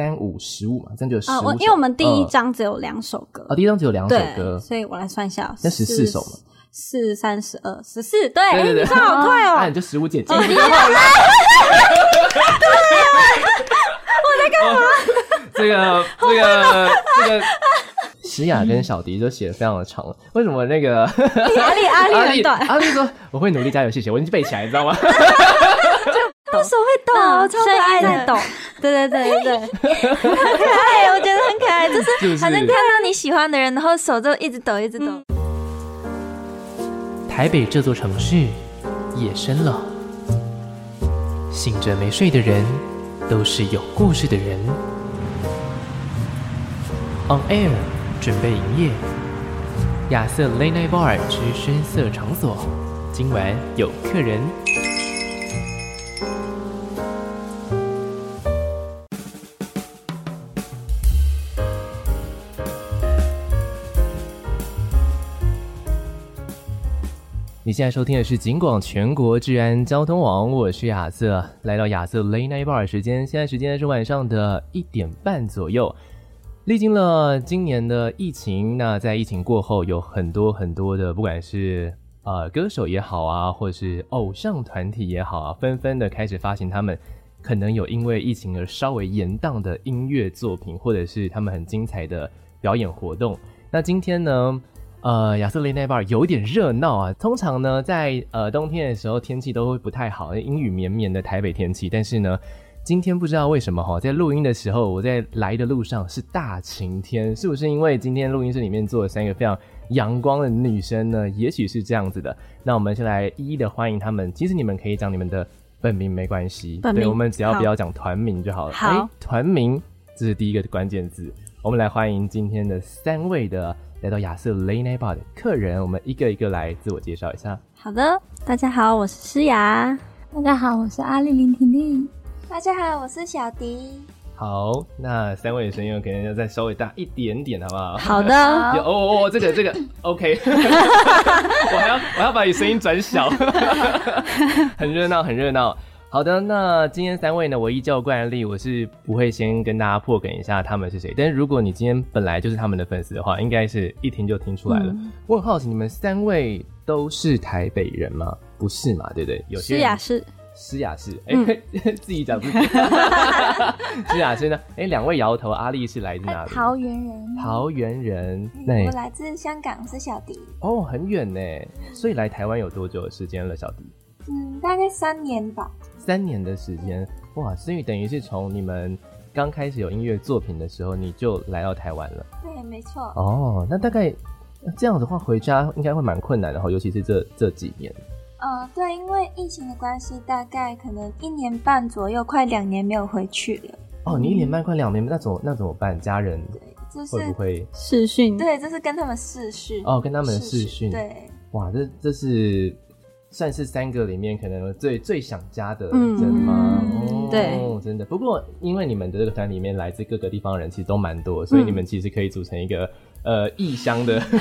三五十五嘛，这样就十五。哦，因为我们第一张只有两首歌。哦，第一张只有两首歌，所以我来算一下，那十四首嘛，四三十二十四，对对对对，算好快哦。那 你就十五减七。对，我在干嘛？这个这个这个。诗雅跟小迪都写的非常的长，为什么那个阿丽阿丽很短阿丽说我会努力加油，谢谢，我已经背起来，你知道吗？就手会抖，超可爱的抖，对对对对对，很可爱，我觉得很可爱，就是好像看到你喜欢的人，然后手就一直抖一直抖。台北这座城市夜深了，醒着没睡的人都是有故事的人。On air。准备营业，亚瑟 Late Night Bar 之深色场所，今晚有客人。你现在收听的是警广全国治安交通网，我是亚瑟，来到亚瑟 Late Night Bar 时间，现在时间是晚上的一点半左右。历经了今年的疫情，那在疫情过后，有很多很多的，不管是呃歌手也好啊，或是偶像团体也好啊，纷纷的开始发行他们可能有因为疫情而稍微延宕的音乐作品，或者是他们很精彩的表演活动。那今天呢，呃，亚瑟 Late Night Bar 有点热闹啊。通常呢，在呃冬天的时候，天气都会不太好，阴雨绵绵的台北天气，但是呢。今天不知道为什么哈，在录音的时候，我在来的路上是大晴天，是不是因为今天录音室里面坐了三个非常阳光的女生呢？也许是这样子的。那我们先来一一的欢迎她们。其实你们可以讲你们的本名没关系，对，我们只要不要讲团名就好了。好，团名这是第一个关键字。我们来欢迎今天的三位的来到亚瑟 Late Night Bar 的客人，我们一个一个来自我介绍一下。好的，大家好，我是诗雅。大家好，我是阿丽林婷婷。大家好，我是小迪。好，那三位的声音可能要再稍微大一点点，好不好？好的。哦哦哦，这个这个，OK。我还要我还要把你声音转小，很热闹，很热闹。好的，那今天三位呢，我依照惯例，我是不会先跟大家破梗一下他们是谁。但是如果你今天本来就是他们的粉丝的话，应该是一听就听出来了。嗯、我很好奇，你们三位都是台北人吗？不是嘛？对不对？有些是呀，是。诗雅是哎，欸、自己讲自己。诗雅是呢？哎、欸，两位摇头。阿力是来自哪里？桃园人。桃园人。那我来自香港，是小迪。哦，很远呢。所以来台湾有多久的时间了，小迪？嗯，大概三年吧。三年的时间，哇！所以等于是从你们刚开始有音乐作品的时候，你就来到台湾了。对，没错。哦，那大概这样的话，回家应该会蛮困难的哈，尤其是这这几年。嗯，对，因为疫情的关系，大概可能一年半左右，快两年没有回去了。哦，你一年半快两年，那怎么那怎么办？家人会不会视讯？对，这是跟他们视讯。哦，跟他们视讯。对，哇，这这是算是三个里面可能最最想家的人吗？嗯，哦，对，真的。不过因为你们的这个团里面来自各个地方的人其实都蛮多，所以你们其实可以组成一个。呃，异乡的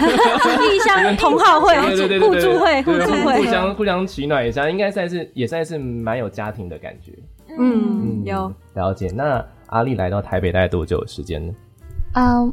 异乡同好会，对对对对，互助会，互助会，互相互相取暖一下，应该算是也算是蛮有家庭的感觉。嗯，有了解。那阿力来到台北大概多久的时间呢？啊，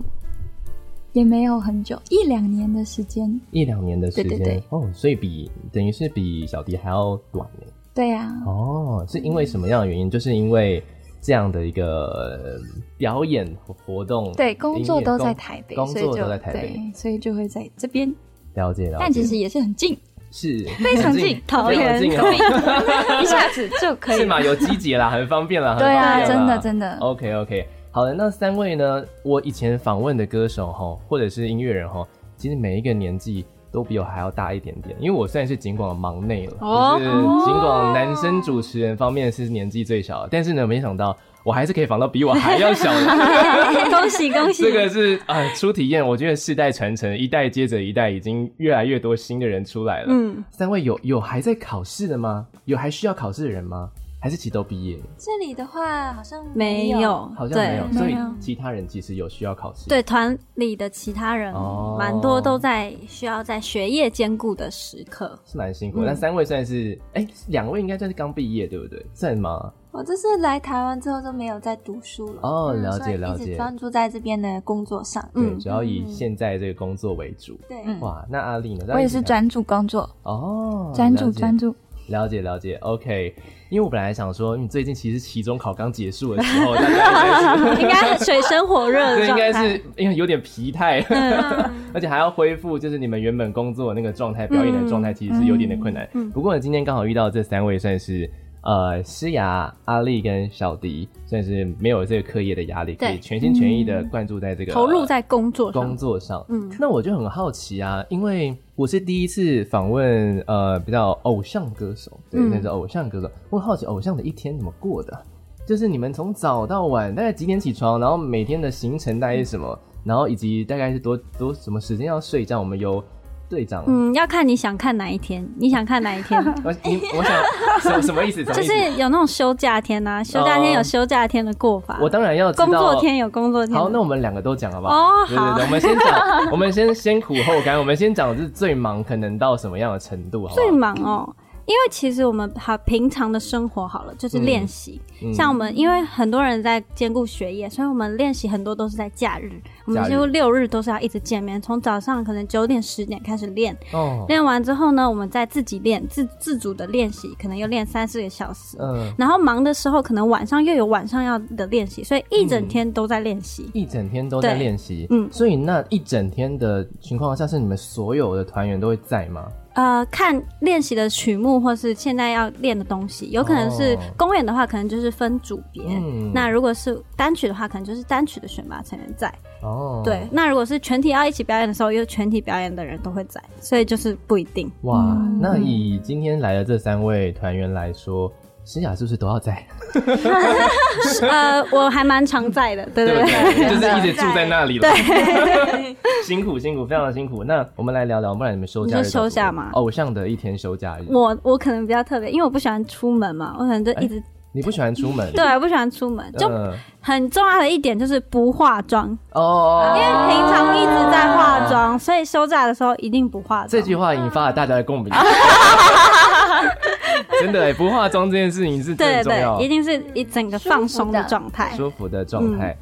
也没有很久，一两年的时间。一两年的时间，对对对。哦，所以比等于是比小迪还要短呢。对呀。哦，是因为什么样的原因？就是因为。这样的一个表演活动，对，工作都在台北，工作都在台北，所以就会在这边了解了解。但其实也是很近，是 非常近，桃园近，一下子就可以，是吗？有机捷啦，很方便啦。对啊，真的真的。OK OK，好的，那三位呢？我以前访问的歌手哈，或者是音乐人哈，其实每一个年纪。都比我还要大一点点，因为我算是尽管忙内了，哦、就是尽管男生主持人方面是年纪最小的，但是呢，没想到我还是可以访到比我还要小的，恭喜恭喜！这个是啊、呃，初体验，我觉得世代传承，一代接着一代，已经越来越多新的人出来了。嗯，三位有有还在考试的吗？有还需要考试的人吗？还是其实都毕业？这里的话好像没有，好像没有，所以其他人其实有需要考试。对，团里的其他人蛮多都在需要在学业兼顾的时刻，是蛮辛苦。但三位算是，哎，两位应该算是刚毕业，对不对？算吗？我这是来台湾之后都没有在读书了。哦，了解了解，专注在这边的工作上。对，主要以现在这个工作为主。对，哇，那阿丽呢？我也是专注工作。哦，专注专注。了解了解，OK。因为我本来想说，你最近其实期中考刚结束的时候，大家应该 水深火热，对，应该是因为有点疲态，而且还要恢复，就是你们原本工作的那个状态、表演的状态，其实是有点点困难。不过呢，今天刚好遇到这三位，算是。呃，诗雅、阿丽跟小迪算是没有这个课业的压力，可以全心全意的灌注在这个投入在工作工作上。嗯，那我就很好奇啊，因为我是第一次访问呃比较偶像歌手，对，那是偶像歌手，我很好奇偶像的一天怎么过的，就是你们从早到晚大概几点起床，然后每天的行程大概是什么，然后以及大概是多多什么时间要睡觉，我们有。队长，嗯，要看你想看哪一天，你想看哪一天？我你我想什什么意思？就是有那种休假天呐，休假天有休假天的过法。我当然要知道。工作天有工作天。好，那我们两个都讲好不好？哦，好。对对对，我们先讲，我们先先苦后甘，我们先讲是最忙可能到什么样的程度，好不好？最忙哦。因为其实我们好平常的生活好了，就是练习。嗯、像我们，因为很多人在兼顾学业，所以我们练习很多都是在假日。我们几乎六日都是要一直见面，从早上可能九点十点开始练。哦。练完之后呢，我们再自己练，自自主的练习，可能又练三四个小时。嗯。然后忙的时候，可能晚上又有晚上要的练习，所以一整天都在练习。一整天都在练习。嗯。所以那一整天的情况下，是你们所有的团员都会在吗？呃，看练习的曲目或是现在要练的东西，有可能是公演的话，可能就是分组别。嗯、那如果是单曲的话，可能就是单曲的选拔成员在。哦，对。那如果是全体要一起表演的时候，又全体表演的人都会在，所以就是不一定。哇，那以今天来的这三位团员来说。诗雅是不是都要在？呃，我还蛮常在的，对对对，就是一直住在那里了。对，辛苦辛苦，非常的辛苦。那我们来聊聊，不然你们休假就休假嘛？偶像的一天休假日。我我可能比较特别，因为我不喜欢出门嘛，我可能就一直。你不喜欢出门？对，我不喜欢出门。就很重要的一点就是不化妆哦，因为平常一直在化妆，所以休假的时候一定不化妆。这句话引发了大家的共鸣。真的哎，不化妆这件事情是最重要，一定是一整个放松的状态，舒服的状态。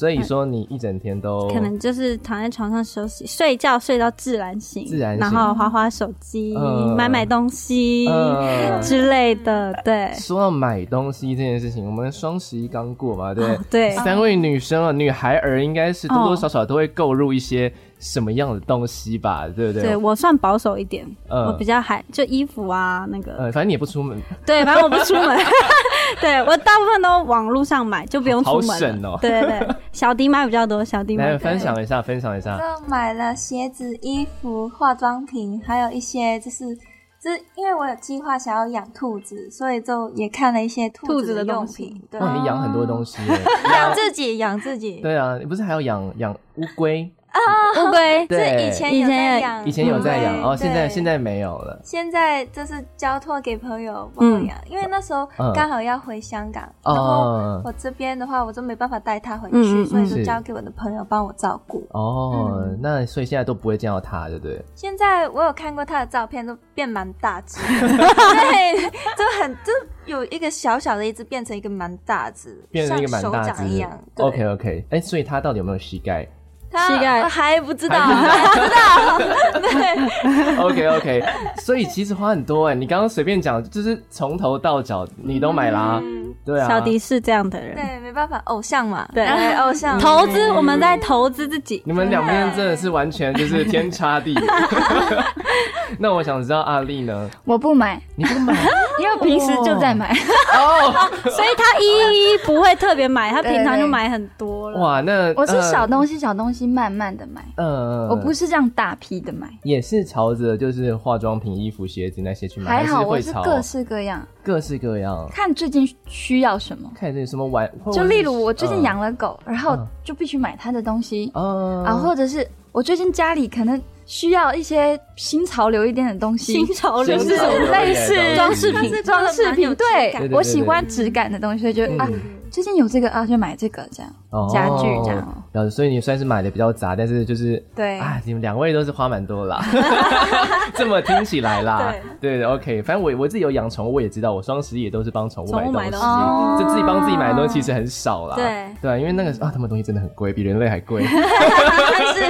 所以说你一整天都可能就是躺在床上休息、睡觉，睡到自然醒，自然醒，然后滑滑手机、买买东西 之类的。对，说到买东西这件事情，我们双十一刚过嘛，对对，三位女生啊，女孩儿应该是多多少少都会购入一些。什么样的东西吧，对不对？对，我算保守一点，我比较还就衣服啊那个。呃，反正你也不出门。对，反正我不出门。对，我大部分都网络上买，就不用出门。好省哦。对对对，小迪买比较多，小迪买。来分享一下，分享一下。就买了鞋子、衣服、化妆品，还有一些就是，就是因为我有计划想要养兔子，所以就也看了一些兔子的用品。对，哇，你养很多东西。养自己，养自己。对啊，你不是还要养养乌龟？啊，乌龟。是以前有在养，以前有在养哦，现在现在没有了。现在就是交托给朋友帮我养，因为那时候刚好要回香港，然后我这边的话我就没办法带它回去，所以就交给我的朋友帮我照顾。哦，那所以现在都不会见到它，对不对？现在我有看过它的照片，都变蛮大只，对，就很就有一个小小的一只变成一个蛮大只，变成一个蛮大只。一样。OK OK，哎，所以它到底有没有膝盖？膝盖还不知道，还不知道。对，OK OK，所以其实花很多哎。你刚刚随便讲，就是从头到脚你都买啦。对啊，小迪是这样的人。对，没办法，偶像嘛。对，偶像。投资，我们在投资自己。你们两边真的是完全就是天差地别。那我想知道阿丽呢？我不买，你不买，因为平时就在买哦，所以他一一不会特别买，他平常就买很多了。哇，那我是小东西小东西慢慢的买，嗯，我不是这样大批的买，也是朝着就是化妆品、衣服、鞋子那些去买，还好我是各式各样，各式各样，看最近需要什么，看这什么玩，就例如我最近养了狗，然后就必须买它的东西，啊，或者是我最近家里可能。需要一些新潮流一点的东西，新潮流。就是类似装饰品，装饰品。对，对，我喜欢质感的东西，所以就啊。最近有这个啊，就买这个这样，哦、家具这样。然后所以你算是买的比较杂，但是就是对啊，你们两位都是花蛮多啦，这么听起来啦，对对，OK。反正我我自己有养宠物，我也知道，我双十一也都是帮宠物买东西，就自己帮自己买的东西其实很少啦。对对，因为那个啊，他们东西真的很贵，比人类还贵，是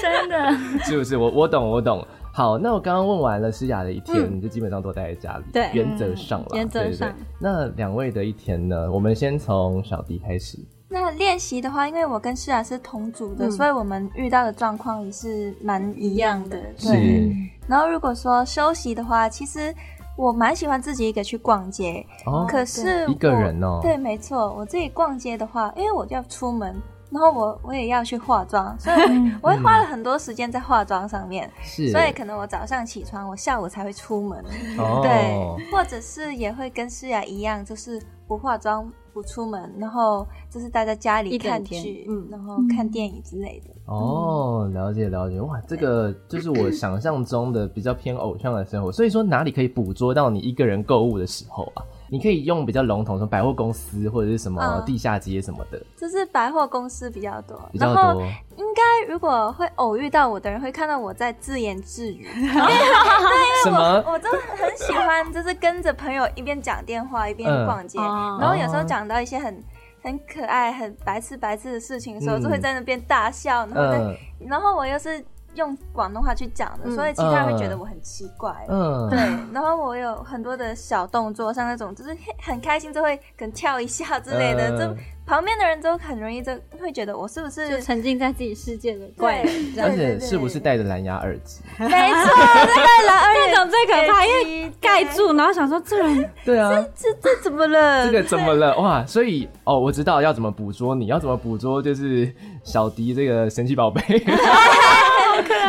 真的，是不是？我我懂我懂。好，那我刚刚问完了诗雅的一天，嗯、就基本上都待在家里。对，原则上了。原则上。那两位的一天呢？我们先从小迪开始。那练习的话，因为我跟诗雅是同组的，嗯、所以我们遇到的状况也是蛮一样的。对。是然后如果说休息的话，其实我蛮喜欢自己一个去逛街。哦。可是一个人哦。对，没错，我自己逛街的话，因为我就要出门。然后我我也要去化妆，所以 我会花了很多时间在化妆上面。是，所以可能我早上起床，我下午才会出门。哦，对，或者是也会跟诗雅一样，就是不化妆不出门，然后就是待在家里看剧，嗯，然后看电影之类的。哦，了解了解，哇，这个 就是我想象中的比较偏偶像的生活。所以说哪里可以捕捉到你一个人购物的时候啊？你可以用比较笼统说百货公司或者是什么地下街什么的，嗯、就是百货公司比较多，比较多。应该如果会偶遇到我的人，会看到我在自言自语。对，因为我我真的很喜欢，就是跟着朋友一边讲电话一边逛街，嗯、然后有时候讲到一些很很可爱、很白痴白痴的事情的时候，嗯、就会在那边大笑，然后在，嗯、然后我又是。用广东话去讲的，所以其他人会觉得我很奇怪。嗯，对。然后我有很多的小动作，像那种就是很开心就会跟跳一下之类的，就旁边的人都很容易就会觉得我是不是就沉浸在自己世界的怪人，而且是不是戴着蓝牙耳机？没错，戴蓝牙耳机这种最可怕，因为盖住，然后想说这人对啊，这这怎么了？这个怎么了？哇！所以哦，我知道要怎么捕捉你，要怎么捕捉就是小迪这个神奇宝贝。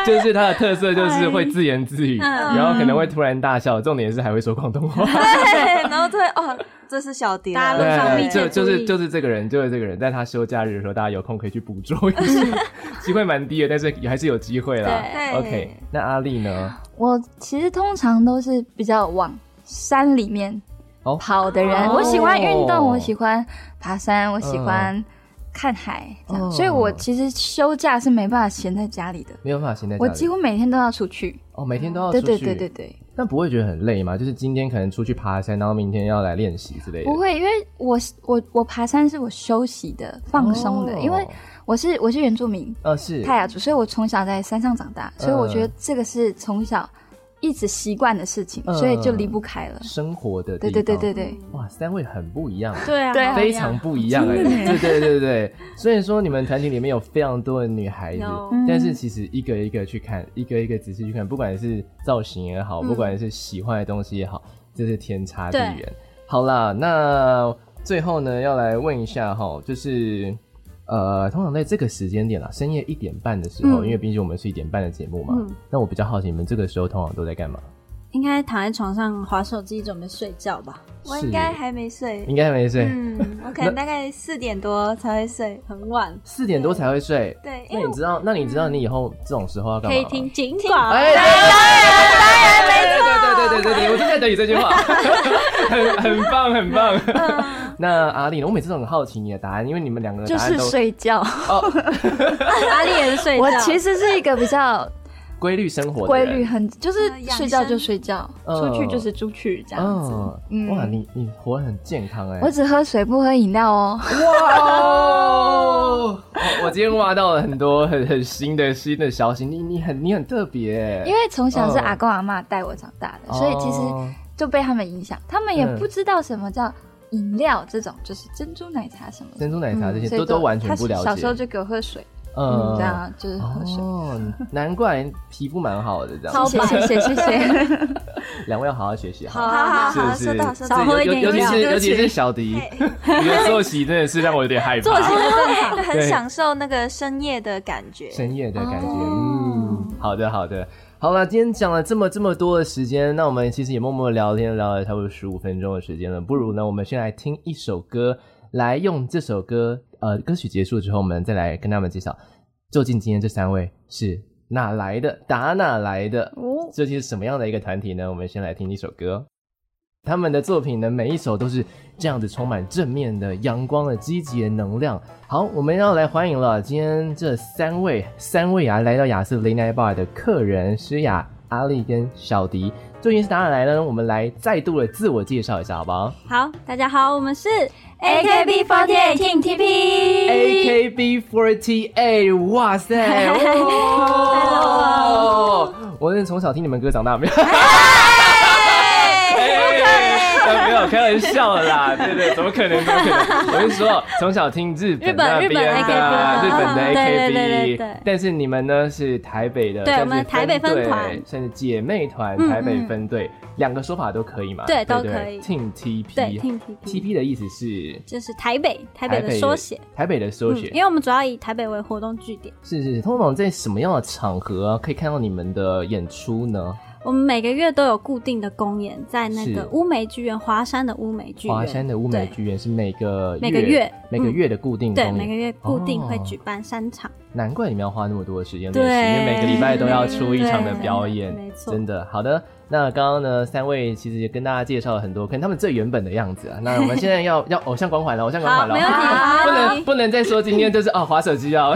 就是他的特色，就是会自言自语，然后可能会突然大笑，重点是还会说广东话。对，然后突然哦，这是小蝶，大家对，就就是就是这个人，就是这个人，在他休假日的时候，大家有空可以去捕捉一下，机会蛮低的，但是也还是有机会啦。OK，那阿丽呢？我其实通常都是比较往山里面跑的人，我喜欢运动，我喜欢爬山，我喜欢。看海，这样，所以我其实休假是没办法闲在家里的，没有办法闲在家里。我几乎每天都要出去。哦，每天都要出去。对对对对对。那不会觉得很累吗？就是今天可能出去爬山，然后明天要来练习之类的。不会，因为我我我爬山是我休息的、放松的，因为我是我是原住民，呃，是泰雅族，所以我从小在山上长大，所以我觉得这个是从小。一直习惯的事情，所以就离不开了。生活的对对对对对，哇，三位很不一样，对啊，非常不一样哎，对对对对。虽然说你们团体里面有非常多的女孩子，但是其实一个一个去看，一个一个仔细去看，不管是造型也好，不管是喜欢的东西也好，这是天差地远。好啦，那最后呢，要来问一下哈，就是。呃，通常在这个时间点啦，深夜一点半的时候，嗯、因为毕竟我们是一点半的节目嘛。嗯。那我比较好奇，你们这个时候通常都在干嘛？应该躺在床上划手机，准备睡觉吧。我应该还没睡。应该还没睡。嗯，我可 能大概四点多才会睡，很晚。四点多才会睡。对。那你知道？那你知道你以后这种时候要干嘛？可以听警广。哎，当然没错。对对对对对，我就在等你这句话。很很棒，很棒。那阿丽，我每次都很好奇你的答案，因为你们两个的答案都就是睡觉。哦，阿丽也是睡觉。我其实是一个比较规律生活，规律很就是睡觉就睡觉，出去就是出去这样子。哇，你你活得很健康哎！我只喝水不喝饮料哦。哇，我今天挖到了很多很很新的新的消息，你你很你很特别，因为从小是阿公阿妈带我长大的，所以其实就被他们影响，他们也不知道什么叫。饮料这种就是珍珠奶茶什么的，珍珠奶茶这些都都完全不了解。小时候就给我喝水，嗯，这样就是喝水。哦，难怪皮肤蛮好的这样。好，谢谢谢谢。两位要好好学习，好好好，好，收到收到。尤尤其是尤其是小迪，你的作息真的是让我有点害怕。作息真的很享受那个深夜的感觉，深夜的感觉。嗯，好的好的。好了，今天讲了这么这么多的时间，那我们其实也默默聊天聊了差不多十五分钟的时间了。不如呢，我们先来听一首歌，来用这首歌，呃，歌曲结束之后，我们再来跟他们介绍，究竟今天这三位是哪来的？打哪来的？究竟是什么样的一个团体呢？我们先来听一首歌。他们的作品呢，每一首都是这样子，充满正面的、阳光的、积极的能量。好，我们要来欢迎了，今天这三位三位啊，来到雅瑟 Late Night Bar 的客人诗雅、阿丽跟小迪。究竟是哪里来呢？我们来再度的自我介绍一下，好不好？好，大家好，我们是 AKB48 Team TP。AKB48，哇塞！哦，我是从小听你们歌长大没有？没有开玩笑的啦，对对，怎么可能？怎么可能？我是说，从小听日本那边的日本的 AKB，但是你们呢是台北的，对，我们台北分团，甚至姐妹团，台北分队，两个说法都可以嘛？对，都可以。Team TP，对，Team TP 的意思是就是台北，台北的缩写，台北的缩写，因为我们主要以台北为活动据点。是是，通常在什么样的场合可以看到你们的演出呢？我们每个月都有固定的公演，在那个乌梅剧院，华山的乌梅剧院。华山的乌梅剧院是每个每个月每个月的固定公演，对，每个月固定会举办三场。难怪你们要花那么多的时间练习，因为每个礼拜都要出一场的表演，没错。真的，好的。那刚刚呢，三位其实也跟大家介绍了很多，可能他们最原本的样子啊。那我们现在要要偶像光环了，偶像光环了，没问题，不能不能再说今天就是哦，滑手机啊，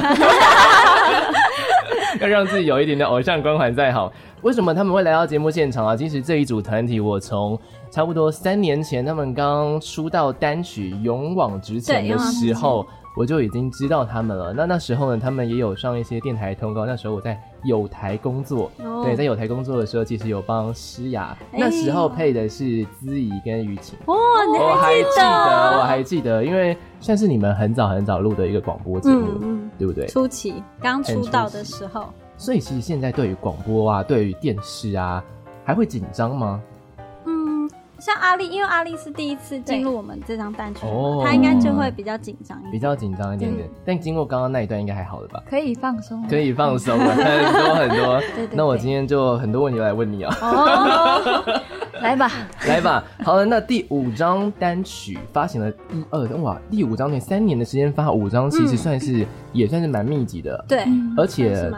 要让自己有一点的偶像光环再好。为什么他们会来到节目现场啊？其实这一组团体，我从差不多三年前他们刚出道单曲《勇往直前》的时候，我就已经知道他们了。那那时候呢，他们也有上一些电台通告。那时候我在友台工作，哦、对，在有台工作的时候，其实有帮诗雅。欸、那时候配的是姿怡跟雨晴。哦，我还记得，我还记得，因为算是你们很早很早录的一个广播节目，嗯、对不对？初期刚出道的时候。所以其实现在对于广播啊，对于电视啊，还会紧张吗？嗯，像阿丽，因为阿丽是第一次进入我们这张单曲，哦，她应该就会比较紧张一点，比较紧张一点点。但经过刚刚那一段，应该还好了吧？可以放松，可以放松了，很多很多。对对。那我今天就很多问题来问你啊。哦，来吧，来吧。好了，那第五张单曲发行了一二哇，第五张那三年的时间发五张，其实算是也算是蛮密集的。对，而且。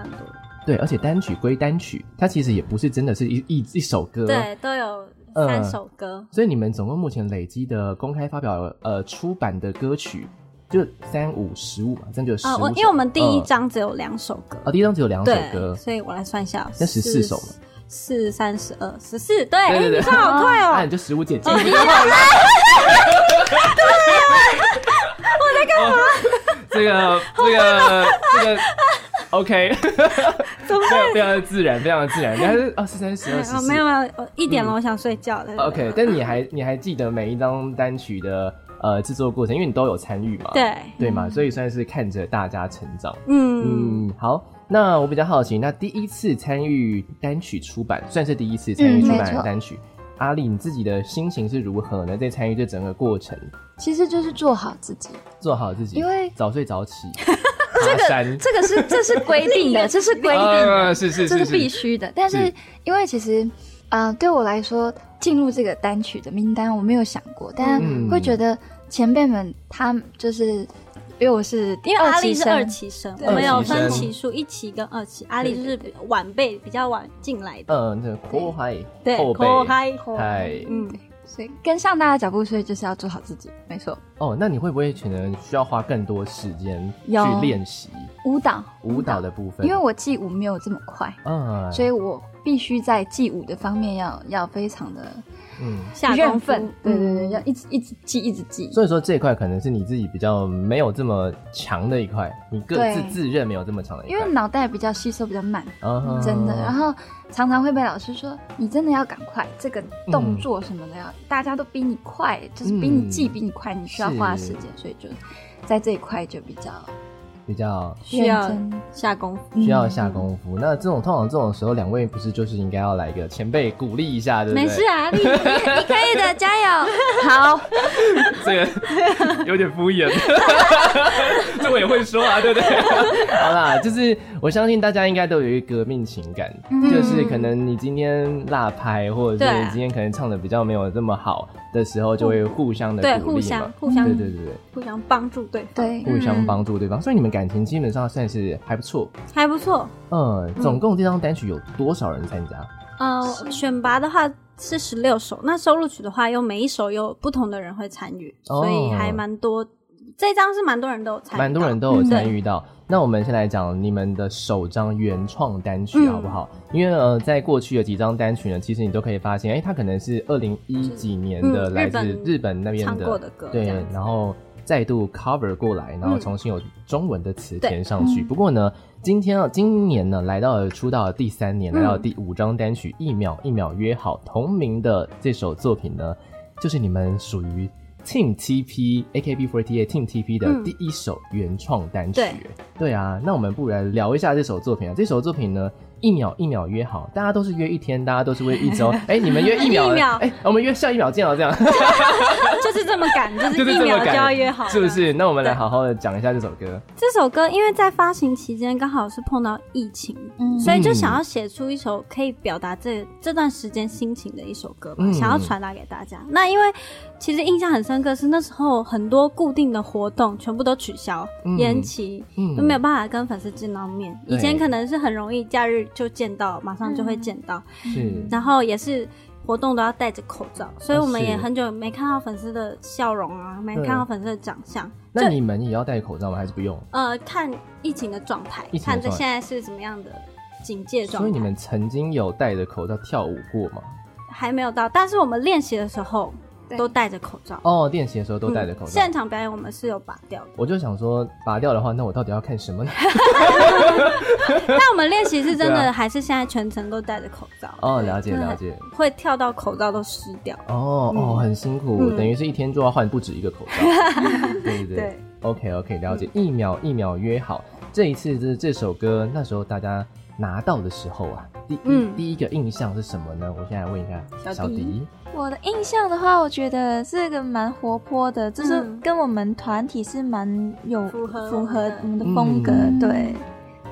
对，而且单曲归单曲，它其实也不是真的是一一一首歌，对，都有三首歌。嗯，所以你们总共目前累积的公开发表呃出版的歌曲就三五十五嘛，这样就十五首。因为我们第一张只有两首歌，啊，第一张只有两首歌，所以我来算一下，那十四首嘛，四三十二十四，对对对，算好快哦，那你就十五减记就好了。我在干嘛？这个这个这个。OK，非常非常的自然，非常的自然。你还是二十三十二十四，没有没有，一点了，我想睡觉了。OK，但你还你还记得每一张单曲的呃制作过程，因为你都有参与嘛，对。对嘛，所以算是看着大家成长。嗯。嗯，好，那我比较好奇，那第一次参与单曲出版，算是第一次参与出版的单曲，阿丽，你自己的心情是如何呢？在参与这整个过程，其实就是做好自己，做好自己，因为早睡早起。这个这个是这是规定的，这是规定的，是是是，这是必须的。但是因为其实，呃，对我来说，进入这个单曲的名单我没有想过，但会觉得前辈们他就是因为我是因为阿丽是二期生，我们有分期数，一期跟二期，阿丽就是晚辈比较晚进来的。嗯，对，后辈，对，后辈，嗨，嗯。所以跟上大家脚步，所以就是要做好自己，没错。哦，那你会不会可能需要花更多时间去练习舞蹈？舞蹈的部分，因为我记舞没有这么快，嗯，所以我必须在记舞的方面要要非常的。嗯，下功夫，对对对，要一直一直记，一直记。所以说这一块可能是你自己比较没有这么强的一块，你各自自认没有这么强的一块。因为脑袋比较吸收比较慢，真的。然后常常会被老师说，你真的要赶快，这个动作什么的要大家都比你快，就是比你记比你快，你需要花时间，所以就在这一块就比较。比较需要下功夫，需要下功夫。那这种通常这种时候，两位不是就是应该要来一个前辈鼓励一下，对不对？没事啊，你你可以的，加油！好，这个有点敷衍。这我也会说啊，对不对？好啦，就是我相信大家应该都有一个革命情感，嗯、就是可能你今天落拍，或者是你今天可能唱的比较没有这么好的时候，就会互相的鼓励嘛，对，互相，互相，对对对对，互相帮助对方，对，互相帮助对方，所以你们感情基本上算是还不错，还不错。嗯，总共这张单曲有多少人参加？呃，选拔的话是十六首，那收录曲的话，又每一首有不同的人会参与，哦、所以还蛮多。这张是蛮多人都有参与，蛮多人都有参与到。嗯、那我们先来讲你们的首张原创单曲好不好？嗯、因为呃，在过去的几张单曲呢，其实你都可以发现，哎，它可能是二零一几年的，来自日本那边的，唱过的歌，对，然后再度 cover 过来，然后重新有中文的词填上去。嗯、不过呢。今天啊，今年呢，来到了出道的第三年，来到了第五张单曲《一秒一秒约好》同名的这首作品呢，就是你们属于 Team TP AKB48 Team TP 的第一首原创单曲。嗯、对，对啊，那我们不如来聊一下这首作品啊。这首作品呢。一秒一秒约好，大家都是约一天，大家都是约一周。哎、欸，你们约一秒，哎秒、欸，我们约下一秒见哦，这样。就是这么赶，就是一秒就要约好，是不是？那我们来好好的讲一下这首歌。这首歌因为在发行期间刚好是碰到疫情，嗯、所以就想要写出一首可以表达这这段时间心情的一首歌吧，嗯、想要传达给大家。那因为其实印象很深刻，是那时候很多固定的活动全部都取消、延期，都没有办法跟粉丝见到面。以前可能是很容易假日。就见到，马上就会见到，是、嗯，然后也是活动都要戴着口罩，所以我们也很久没看到粉丝的笑容啊，没看到粉丝的长相。那你们也要戴口罩吗？还是不用？呃，看疫情的状态，看这现在是怎么样的警戒状态。所以你们曾经有戴着口罩跳舞过吗？还没有到，但是我们练习的时候。都戴着口罩哦，练习的时候都戴着口罩。现场表演我们是有拔掉的。我就想说，拔掉的话，那我到底要看什么呢？但我们练习是真的，还是现在全程都戴着口罩？哦，了解了解。会跳到口罩都湿掉。哦哦，很辛苦，等于是一天就要换不止一个口罩。对 对对。OK OK，了解。一秒一秒约好，这一次就是这首歌，那时候大家拿到的时候啊，第一第一个印象是什么呢？我现在问一下小迪。我的印象的话，我觉得是个蛮活泼的，就是跟我们团体是蛮有符合符合我们的风格，嗯、对，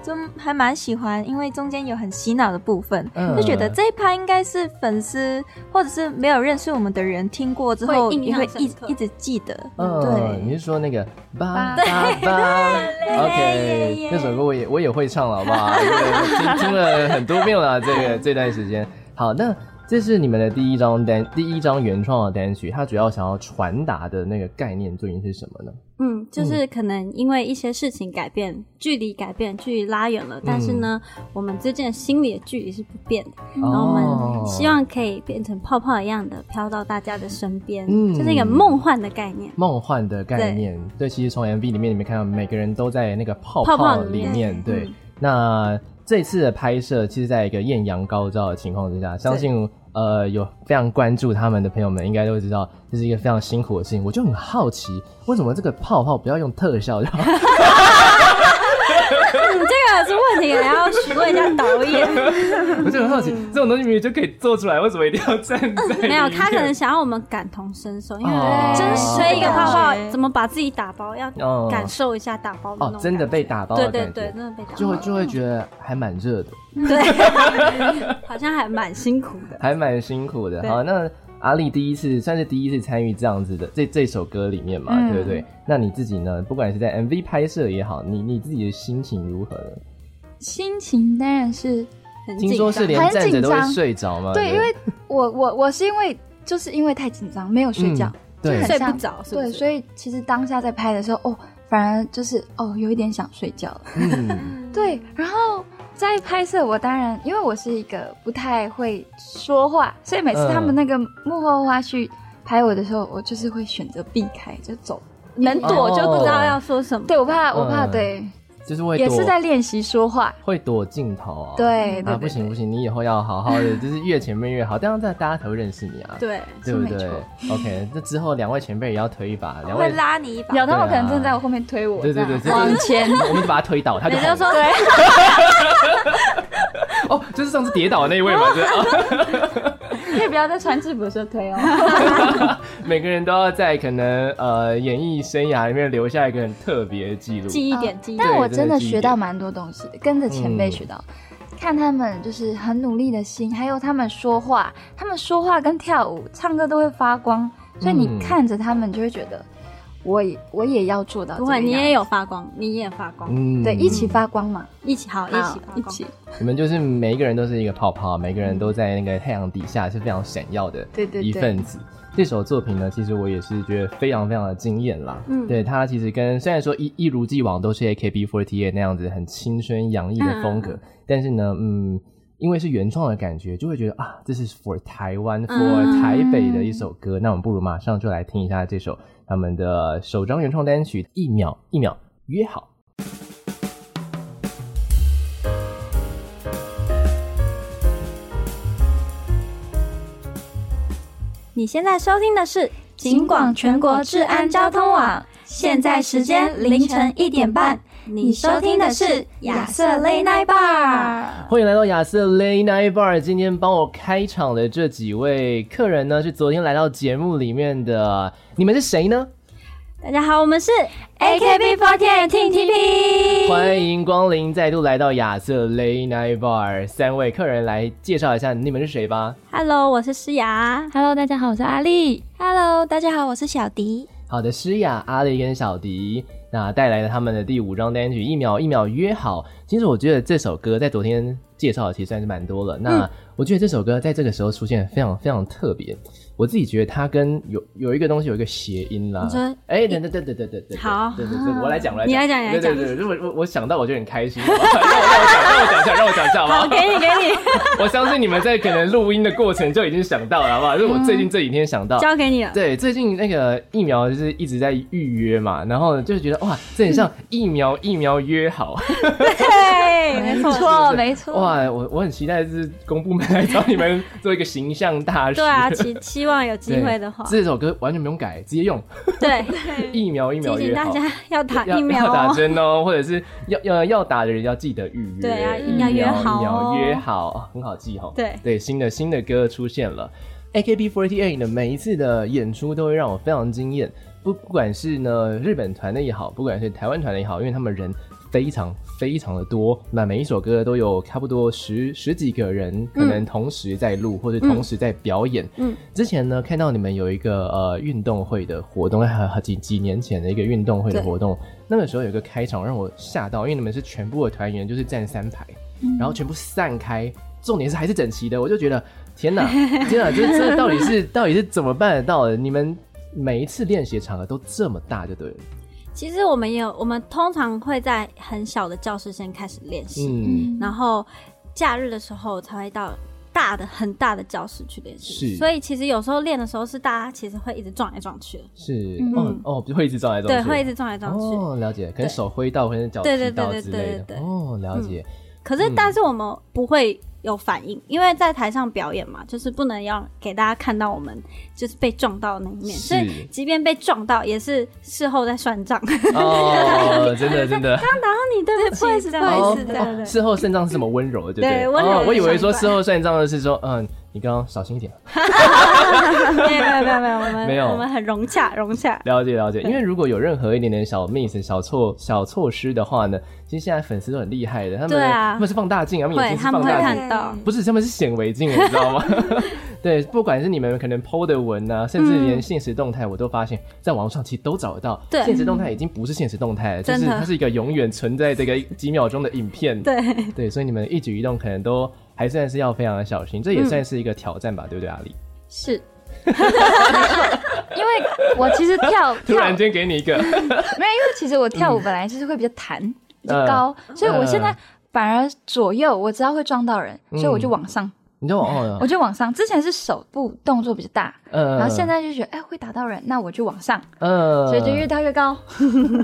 就还蛮喜欢，因为中间有很洗脑的部分，嗯、就觉得这一趴应该是粉丝或者是没有认识我们的人听过之后也会一一直记得。嗯，对，你是说那个吧 吧吧？OK，那首歌我也我也会唱了，好不好？听听了很多遍了，这个这段时间。好，那。这是你们的第一张单，第一张原创的单曲，它主要想要传达的那个概念究竟是什么呢？嗯，就是可能因为一些事情改变，嗯、距离改变，距离拉远了，但是呢，嗯、我们之间心里的距离是不变的。嗯、然后我们希望可以变成泡泡一样的飘到大家的身边，嗯，就是一个梦幻的概念。梦幻的概念，对，对，其实从 MV 里面你们看到每个人都在那个泡泡里面，泡泡里面对。嗯、那这次的拍摄，其实在一个艳阳高照的情况之下，相信。呃，有非常关注他们的朋友们，应该都知道这是一个非常辛苦的事情。我就很好奇，为什么这个泡泡不要用特效？就好？你这个是问题，还要询问一下导演。我就很好奇，这种东西明明就可以做出来，为什么一定要站在？没有，他可能想要我们感同身受，因为真吹一个泡泡，怎么把自己打包，要感受一下打包。哦，真的被打包，对对对，真的被打包，就会就会觉得还蛮热的。对，好像还蛮辛苦的，还蛮辛苦的。好，那。阿丽第一次算是第一次参与这样子的这这首歌里面嘛，嗯、对不对？那你自己呢？不管是在 MV 拍摄也好，你你自己的心情如何呢？心情当然是很紧张，听说是连站着都会睡着吗？对，因为我我我是因为就是因为太紧张没有睡觉，嗯、对，睡不着，对，所以其实当下在拍的时候，哦，反而就是哦有一点想睡觉了，嗯，对，然后。在拍摄，我当然因为我是一个不太会说话，所以每次他们那个幕后花絮拍我的时候，我就是会选择避开就走，能躲就不知道要说什么。对，我怕，我怕，对，就是会也是在练习说话，会躲镜头啊。对啊，不行不行，你以后要好好的，就是越前面越好，这样大家才会认识你啊。对，对不对？OK，那之后两位前辈也要推一把，两位拉你一把，有他们可能正在我后面推我，对对对，往前，我们就把他推倒，他就说对。哦，就是上次跌倒的那一位嘛，对啊。可以不要在穿制服的时候推哦。每个人都要在可能呃演艺生涯里面留下一个很特别的记录，记忆点，记忆。但我真的学到蛮多东西的，跟着前辈学到。嗯看他们就是很努力的心，还有他们说话，他们说话跟跳舞、唱歌都会发光，所以你看着他们就会觉得，我也我也要做到。不会，你也有发光，你也发光，嗯，对，一起发光嘛，一起好，一起一起。你们就是每一个人都是一个泡泡，每个人都在那个太阳底下是非常闪耀的，对对，一份子。这首作品呢，其实我也是觉得非常非常的惊艳啦。嗯，对，它其实跟虽然说一一如既往都是 AKB48 那样子很青春洋溢的风格，嗯、但是呢，嗯，因为是原创的感觉，就会觉得啊，这是 for 台湾 for 台北的一首歌。嗯、那我们不如马上就来听一下这首他们的首张原创单曲《一秒一秒约好》。你现在收听的是警广全国治安交通网，现在时间凌晨一点半。你收听的是亚瑟 Late Night Bar，欢迎来到亚瑟 Late Night Bar。今天帮我开场的这几位客人呢，是昨天来到节目里面的，你们是谁呢？大家好，我们是 AKB48 Team TP，欢迎光临，再度来到亚瑟 Late Night Bar。三位客人来介绍一下你们是谁吧。Hello，我是诗雅。Hello，大家好，我是阿丽。Hello，大家好，我是小迪。好的，诗雅、阿雷跟小迪，那带来了他们的第五张单曲《一秒一秒约好》。其实我觉得这首歌在昨天介绍的其实算是蛮多了。那我觉得这首歌在这个时候出现非常非常特别。我自己觉得它跟有有一个东西有一个谐音啦。你说，哎，等等等等等等等，好，对对对，我来讲，我来讲，你来讲，你来讲。对对对，我我我想到我就很开心。让我让我讲一下，让我讲一下，好不好？好，给你给你。我相信你们在可能录音的过程就已经想到了，好不好？就是我最近这几天想到，交给你了。对，最近那个疫苗就是一直在预约嘛，然后就觉得哇，这很像疫苗疫苗约好。对，没错，没错。哇，我我很期待是公部门来找你们做一个形象大使。对啊，期期望有机会的话。这首歌完全不用改，直接用。对，一秒一秒约好。提醒大家要打疫苗，要打针哦，或者是要要要打的人要记得预约。对啊，一秒约好，疫苗约好，很好记哦。对对，新的新的歌出现了，AKB48 的每一次的演出都会让我非常惊艳。不不管是呢日本团的也好，不管是台湾团的也好，因为他们人。非常非常的多，那每一首歌都有差不多十十几个人，可能同时在录、嗯、或者同时在表演。嗯，之前呢看到你们有一个呃运动会的活动，还有几几年前的一个运动会的活动，那个时候有一个开场让我吓到，因为你们是全部的团员就是站三排，嗯、然后全部散开，重点是还是整齐的，我就觉得天哪，天哪，这这到底是到底是怎么办得到的？你们每一次练习的场合都这么大，就对了。其实我们也有，我们通常会在很小的教室先开始练习，嗯，然后假日的时候才会到大的很大的教室去练习。是，所以其实有时候练的时候是大家其实会一直撞来撞去的。是，哦哦，会一直撞来撞去。对，会一直撞来撞去。哦，了解，可能手挥到，或者脚踢到之类的。哦，了解。可是，但是我们不会。有反应，因为在台上表演嘛，就是不能要给大家看到我们就是被撞到的那一面，所以即便被撞到，也是事后再算账。哦，真 的真的。刚打到你，对不起，不好意思，对对对。事后算账是什么温柔的，对不对？对，温柔。我以为说事后算账的是说，嗯。你刚刚小心一点。没有没有没有没有，我们没有，我们很融洽融洽。了解了解，因为如果有任何一点点小 miss 小错小措施的话呢，其实现在粉丝都很厉害的，他们他们是放大镜，他们眼睛是放大镜，不是他们是显微镜，你知道吗？对，不管是你们可能 po 的文啊，甚至连现实动态，我都发现，在网上其实都找得到。对，现实动态已经不是现实动态了，就是它是一个永远存在这个几秒钟的影片。对对，所以你们一举一动可能都。还算是要非常的小心，这也算是一个挑战吧，嗯、对不对，阿丽？是，因为我其实跳，突然间给你一个，没有，因为其实我跳舞本来就是会比较弹，嗯、比较高，呃、所以我现在反而左右我知道会撞到人，嗯、所以我就往上，你就往后，我就往上。之前是手部动作比较大，嗯、呃，然后现在就觉得哎会打到人，那我就往上，嗯、呃，所以就越跳越高。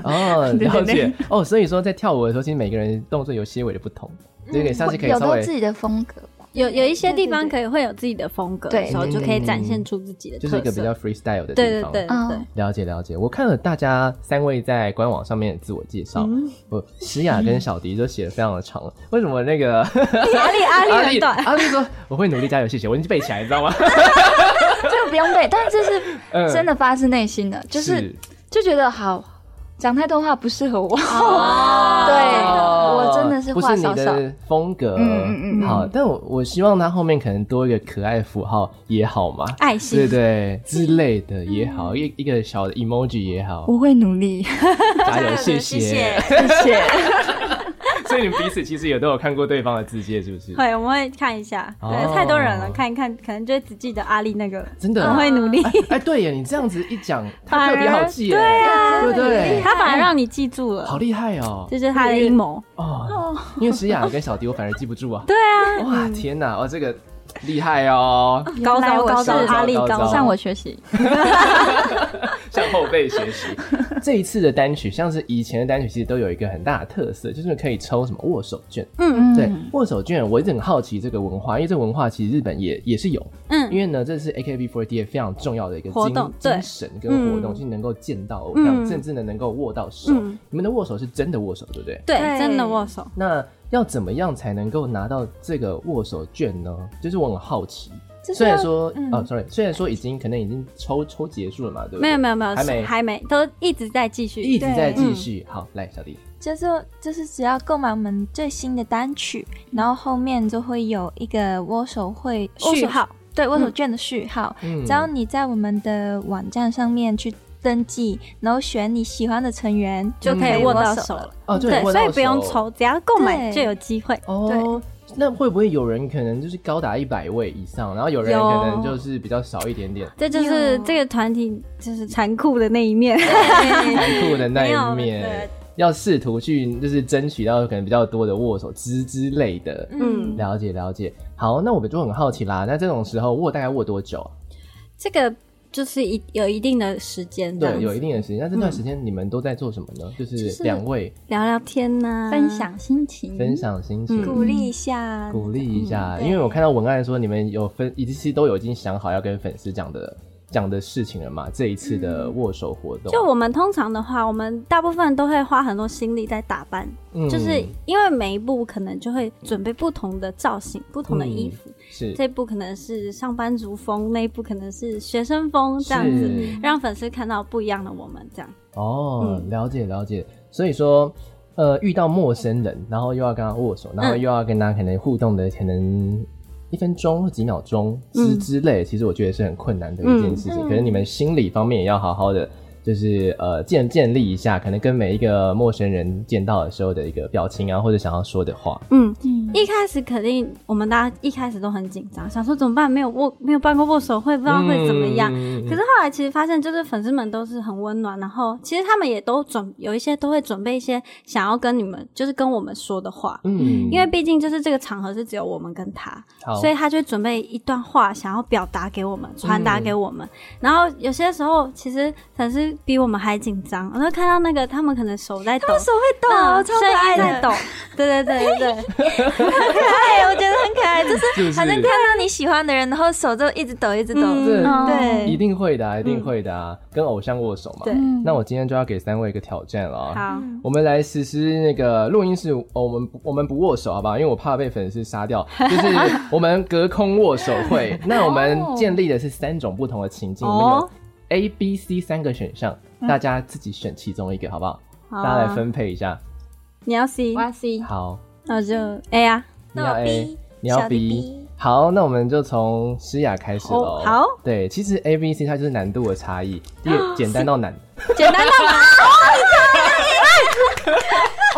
哦，了解。哦，所以说在跳舞的时候，其实每个人动作有些微的不同。这个下次可以稍微有自己的风格，有有一些地方可以会有自己的风格，对，然后就可以展现出自己的，就是一个比较 freestyle 的地方。对对对对，了解了解。我看了大家三位在官网上面的自我介绍，我诗雅跟小迪都写的非常的长。为什么那个 阿丽阿丽阿力阿丽说我会努力加油，谢谢，我已经背起来，你知道吗？这个不用背，但是这是 真的发自内心的，就是就觉得好。讲太多话不适合我，对，我真的是话少少。不是你的风格，嗯嗯嗯。好，但我我希望他后面可能多一个可爱符号也好嘛，爱心，对对之类的也好，一一个小的 emoji 也好。我会努力，加油，谢谢，谢谢。所以你们彼此其实也都有看过对方的自介，是不是？会，我们会看一下。对，太多人了，看一看，可能就只记得阿力那个。真的，我会努力。哎，对耶，你这样子一讲，他特别好记耶。对啊，对不对？他反而让你记住了，好厉害哦！这是他的阴谋哦。因为石雅跟小迪，我反而记不住啊。对啊。哇，天哪！哦，这个。厉害哦！高招高招，阿力高向我学习，向后辈学习。这一次的单曲，像是以前的单曲，其实都有一个很大的特色，就是可以抽什么握手券。嗯嗯，对，握手券，我一直很好奇这个文化，因为这个文化其实日本也也是有。嗯，因为呢，这是 AKB48 非常重要的一个活动精神跟活动，是能够见到偶像，甚至呢能够握到手。你们的握手是真的握手，对不对？对，真的握手。那要怎么样才能够拿到这个握手券呢？就是我很好奇。虽然说，嗯、哦，sorry，虽然说已经可能已经抽抽结束了嘛，对不对？没有没有没有，还没还没，都一直在继续，一直在继续。好，来，小弟，就是就是只要购买我们最新的单曲，然后后面就会有一个握手会序号，对，握手券的序号。嗯，只要你在我们的网站上面去。登记，然后选你喜欢的成员，就可以握到手了。哦，对，所以不用抽，只要购买就有机会。哦，那会不会有人可能就是高达一百位以上，然后有人可能就是比较少一点点？这就是这个团体就是残酷的那一面，残酷的那一面，要试图去就是争取到可能比较多的握手之之类的。嗯，了解了解。好，那我们就很好奇啦。那这种时候握大概握多久？啊这个。就是一有一定的时间，对，有一定的时间。那这段时间你们都在做什么呢？嗯、就是两位聊聊天呐、啊，分享心情，分享心情，鼓励一下，鼓励一下。嗯、因为我看到文案说你们有分，其实都有已经想好要跟粉丝讲的。讲的事情了嘛？这一次的握手活动，就我们通常的话，我们大部分都会花很多心力在打扮，嗯、就是因为每一步可能就会准备不同的造型、不同的衣服。嗯、是这一部可能是上班族风，那一步可能是学生风，这样子让粉丝看到不一样的我们。这样哦，嗯、了解了解。所以说，呃，遇到陌生人，然后又要跟他握手，然后又要跟他可能互动的可能。一分钟或几秒钟之之类，其实我觉得是很困难的一件事情。可能你们心理方面也要好好的。就是呃建建立一下，可能跟每一个陌生人见到的时候的一个表情啊，或者想要说的话。嗯，一开始肯定我们大家一开始都很紧张，想说怎么办？没有握，没有办过握手会，不知道会怎么样。嗯、可是后来其实发现，就是粉丝们都是很温暖，然后其实他们也都准有一些都会准备一些想要跟你们，就是跟我们说的话。嗯，因为毕竟就是这个场合是只有我们跟他，所以他就准备一段话想要表达给我们，传达给我们。嗯、然后有些时候其实粉丝。比我们还紧张，我就看到那个他们可能手在抖，他们手会抖，超可爱的。抖，对对对对。对，很可爱，我觉得很可爱，就是好像看到你喜欢的人，然后手就一直抖，一直抖，对，一定会的，一定会的啊，跟偶像握手嘛。对，那我今天就要给三位一个挑战了，好，我们来实施那个录音室，我们我们不握手，好不好？因为我怕被粉丝杀掉，就是我们隔空握手会。那我们建立的是三种不同的情境，我们有。A、B、C 三个选项，大家自己选其中一个，好不好？大家来分配一下。你要 C，我要 C。好，那就 A 啊。你要 A，你要 B。好，那我们就从诗雅开始喽。好。对，其实 A、B、C 它就是难度的差异，第简单到难。简单到难。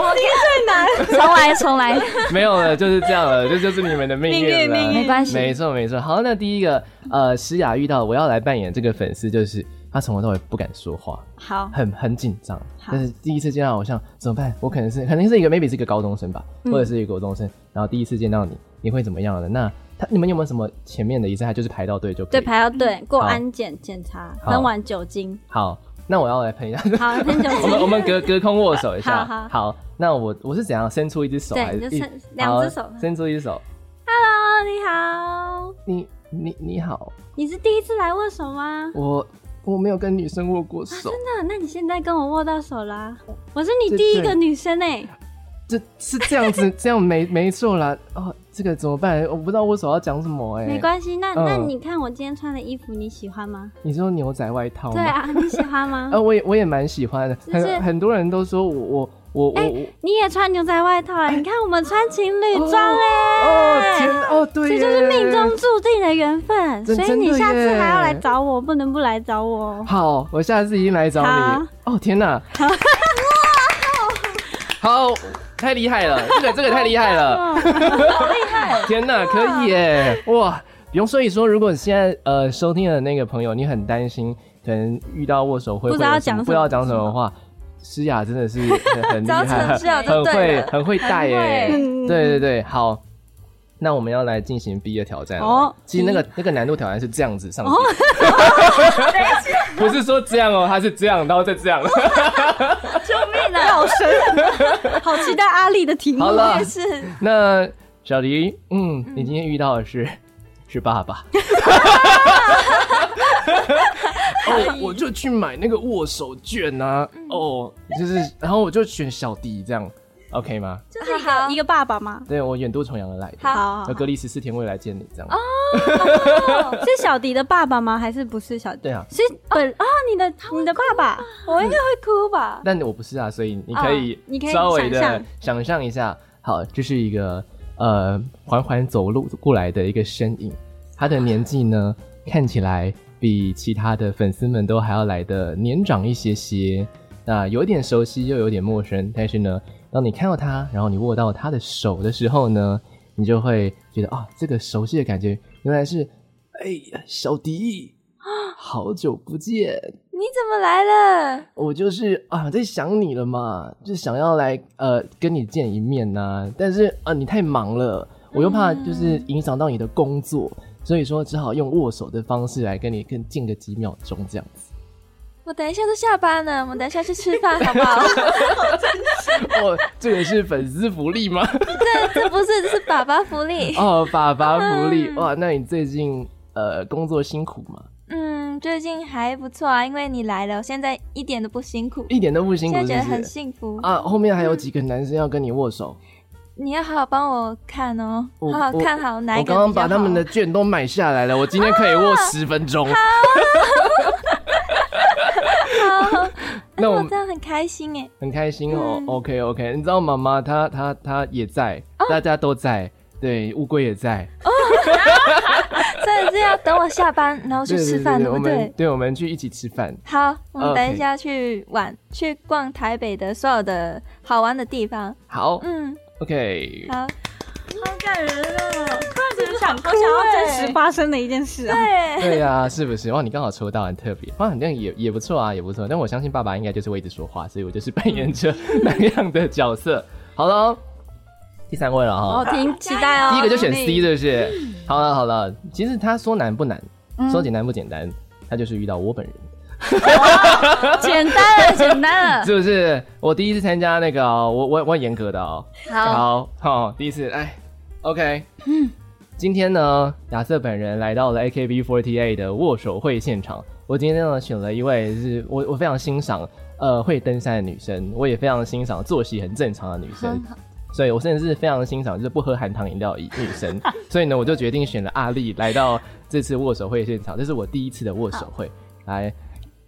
我听最难。重来，重来。没有了，就是这样了，这就是你们的命运了。没关系。没错，没错。好，那第一个。呃，诗雅遇到我要来扮演这个粉丝，就是他从头到尾不敢说话，好，很很紧张。但是第一次见到偶像怎么办？我可能是，可能是一个 maybe 是一个高中生吧，嗯、或者是一个高中生，然后第一次见到你，你会怎么样的？那他你们有没有什么前面的仪式？他就是排到队就可以，对，排到队过安检检查，喷完酒精。好，那我要来喷一下，好，喷酒精。我们我们隔隔空握手一下，好好，好。那我我是怎样伸出一只手还是？两只手，伸出一只手。Hello。你好。你你你好。你是第一次来握手吗？我我没有跟女生握过手。啊、真的？那你现在跟我握到手啦？我是你第一个女生哎。这是这样子，这样没没错啦。哦，这个怎么办？我不知道我手要讲什么哎。没关系，那、嗯、那你看我今天穿的衣服，你喜欢吗？你说牛仔外套吗？对啊，你喜欢吗？呃，我也我也蛮喜欢的。很很多人都说我我我我、欸，你也穿牛仔外套啊、欸？你看我们穿情侣装哎。哦天哦对，这就是命中注定的缘分。所以你下次还要来找我，不能不来找我。好，我下次一定来找你。哦天哪！好。太厉害了，这个这个太厉害了，好厉害！天哪，可以耶！哇，比用所以说，如果现在呃收听的那个朋友，你很担心，可能遇到握手会不知道讲不知道讲什么的话，诗雅真的是很 厉害，很会很会带耶！对对对，好。那我们要来进行 B 的挑战哦。其实那个那个难度挑战是这样子上去，哦、不是说这样哦，它是这样，然后再这样。救命啊！老师，好期待阿丽的题目。好了，那小迪，嗯，你今天遇到的是、嗯、是爸爸。哦，我就去买那个握手券啊。哦，就是，然后我就选小迪这样。OK 吗？就是一个一个爸爸吗？对，我远渡重洋而来的，好，要隔离十四天，未来见你这样。哦，是小迪的爸爸吗？还是不是小迪？对啊，是本啊，你的你的爸爸，我应该会哭吧？但我不是啊，所以你可以稍微的想象一下。好，这是一个呃缓缓走路过来的一个身影，他的年纪呢 看起来比其他的粉丝们都还要来的年长一些些，那有点熟悉又有点陌生，但是呢。当你看到他，然后你握到他的手的时候呢，你就会觉得啊，这个熟悉的感觉原来是，哎呀，小迪，好久不见，你怎么来了？我就是啊，在想你了嘛，就想要来呃跟你见一面呐、啊，但是啊，你太忙了，我又怕就是影响到你的工作，嗯、所以说只好用握手的方式来跟你更近个几秒钟这样子。我等一下就下班了，我们等一下去吃饭好不好？好真实哦，这也是粉丝福利吗？对，这不是，这是爸爸福利哦，爸爸福利、嗯、哇！那你最近呃工作辛苦吗？嗯，最近还不错啊，因为你来了，我现在一点都不辛苦，一点都不辛苦是不是，现在觉得很幸福啊！后面还有几个男生要跟你握手，嗯、你要好好帮我看哦，好好看好哪一个？我刚刚把他们的券都买下来了，我今天可以握十分钟。啊 那我这样很开心哎，很开心哦。嗯、OK OK，你知道妈妈她她她也在、哦，大家都在，对，乌龟也在。哦，所以是要等我下班，然后去吃饭，对不对？对，我们去一起吃饭。好，我们等一下去玩.去逛台北的所有的好玩的地方。好，嗯，OK，好。好感人啊！想，我想要真实发生的一件事啊。对对呀、啊，是不是？哇，你刚好抽到，很特别。哇，好像也也不错啊，也不错。但我相信爸爸应该就是会一直说话，所以我就是扮演着那样的角色。好了，第三位了哈。哦，挺期待哦。第一个就选 C，是不是？好了好了，其实他说难不难，嗯、说简单不简单，他就是遇到我本人。简单了，简单了，是不是？我第一次参加那个，我我我很严格的哦。好好好，第一次，哎。OK，嗯，今天呢，亚瑟本人来到了 AKB48 的握手会现场。我今天呢选了一位是我我非常欣赏，呃，会登山的女生，我也非常欣赏作息很正常的女生，所以我甚至是非常欣赏就是不喝含糖饮料的女生。所以呢，我就决定选了阿丽来到这次握手会现场。这是我第一次的握手会，来。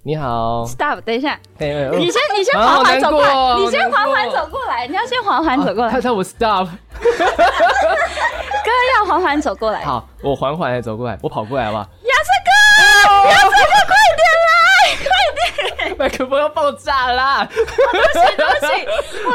你好，Stop，等一下，你先你先缓缓走过来，你先缓缓走过来，你要先缓缓走过来。他叫我 Stop，哥 要缓缓走过来。好，我缓缓的走过来，我跑过来好不好？亚瑟哥，亚瑟哥，快点来，快点！麦克风要爆炸啦！对不起，对不起。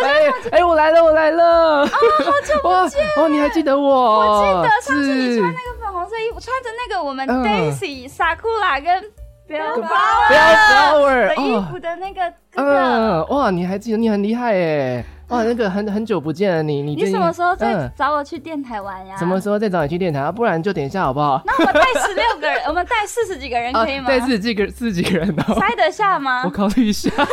哎哎，我来了，我来了！啊，好久不见！哦，你还记得我？我记得上次你穿那个粉红色衣服，穿着那个我们 Daisy、Sakura 跟。不要不要 flower 的衣服的那个哥哥，嗯，哇，你还记得？你很厉害耶！哇，那个很很久不见了，你你你什么时候再找我去电台玩呀？什么时候再找你去电台啊？不然就等一下好不好？那我们带十六个人，我们带四十几个人 可以吗？带四十几个四十几个人哦，塞得下吗？我考虑一下。被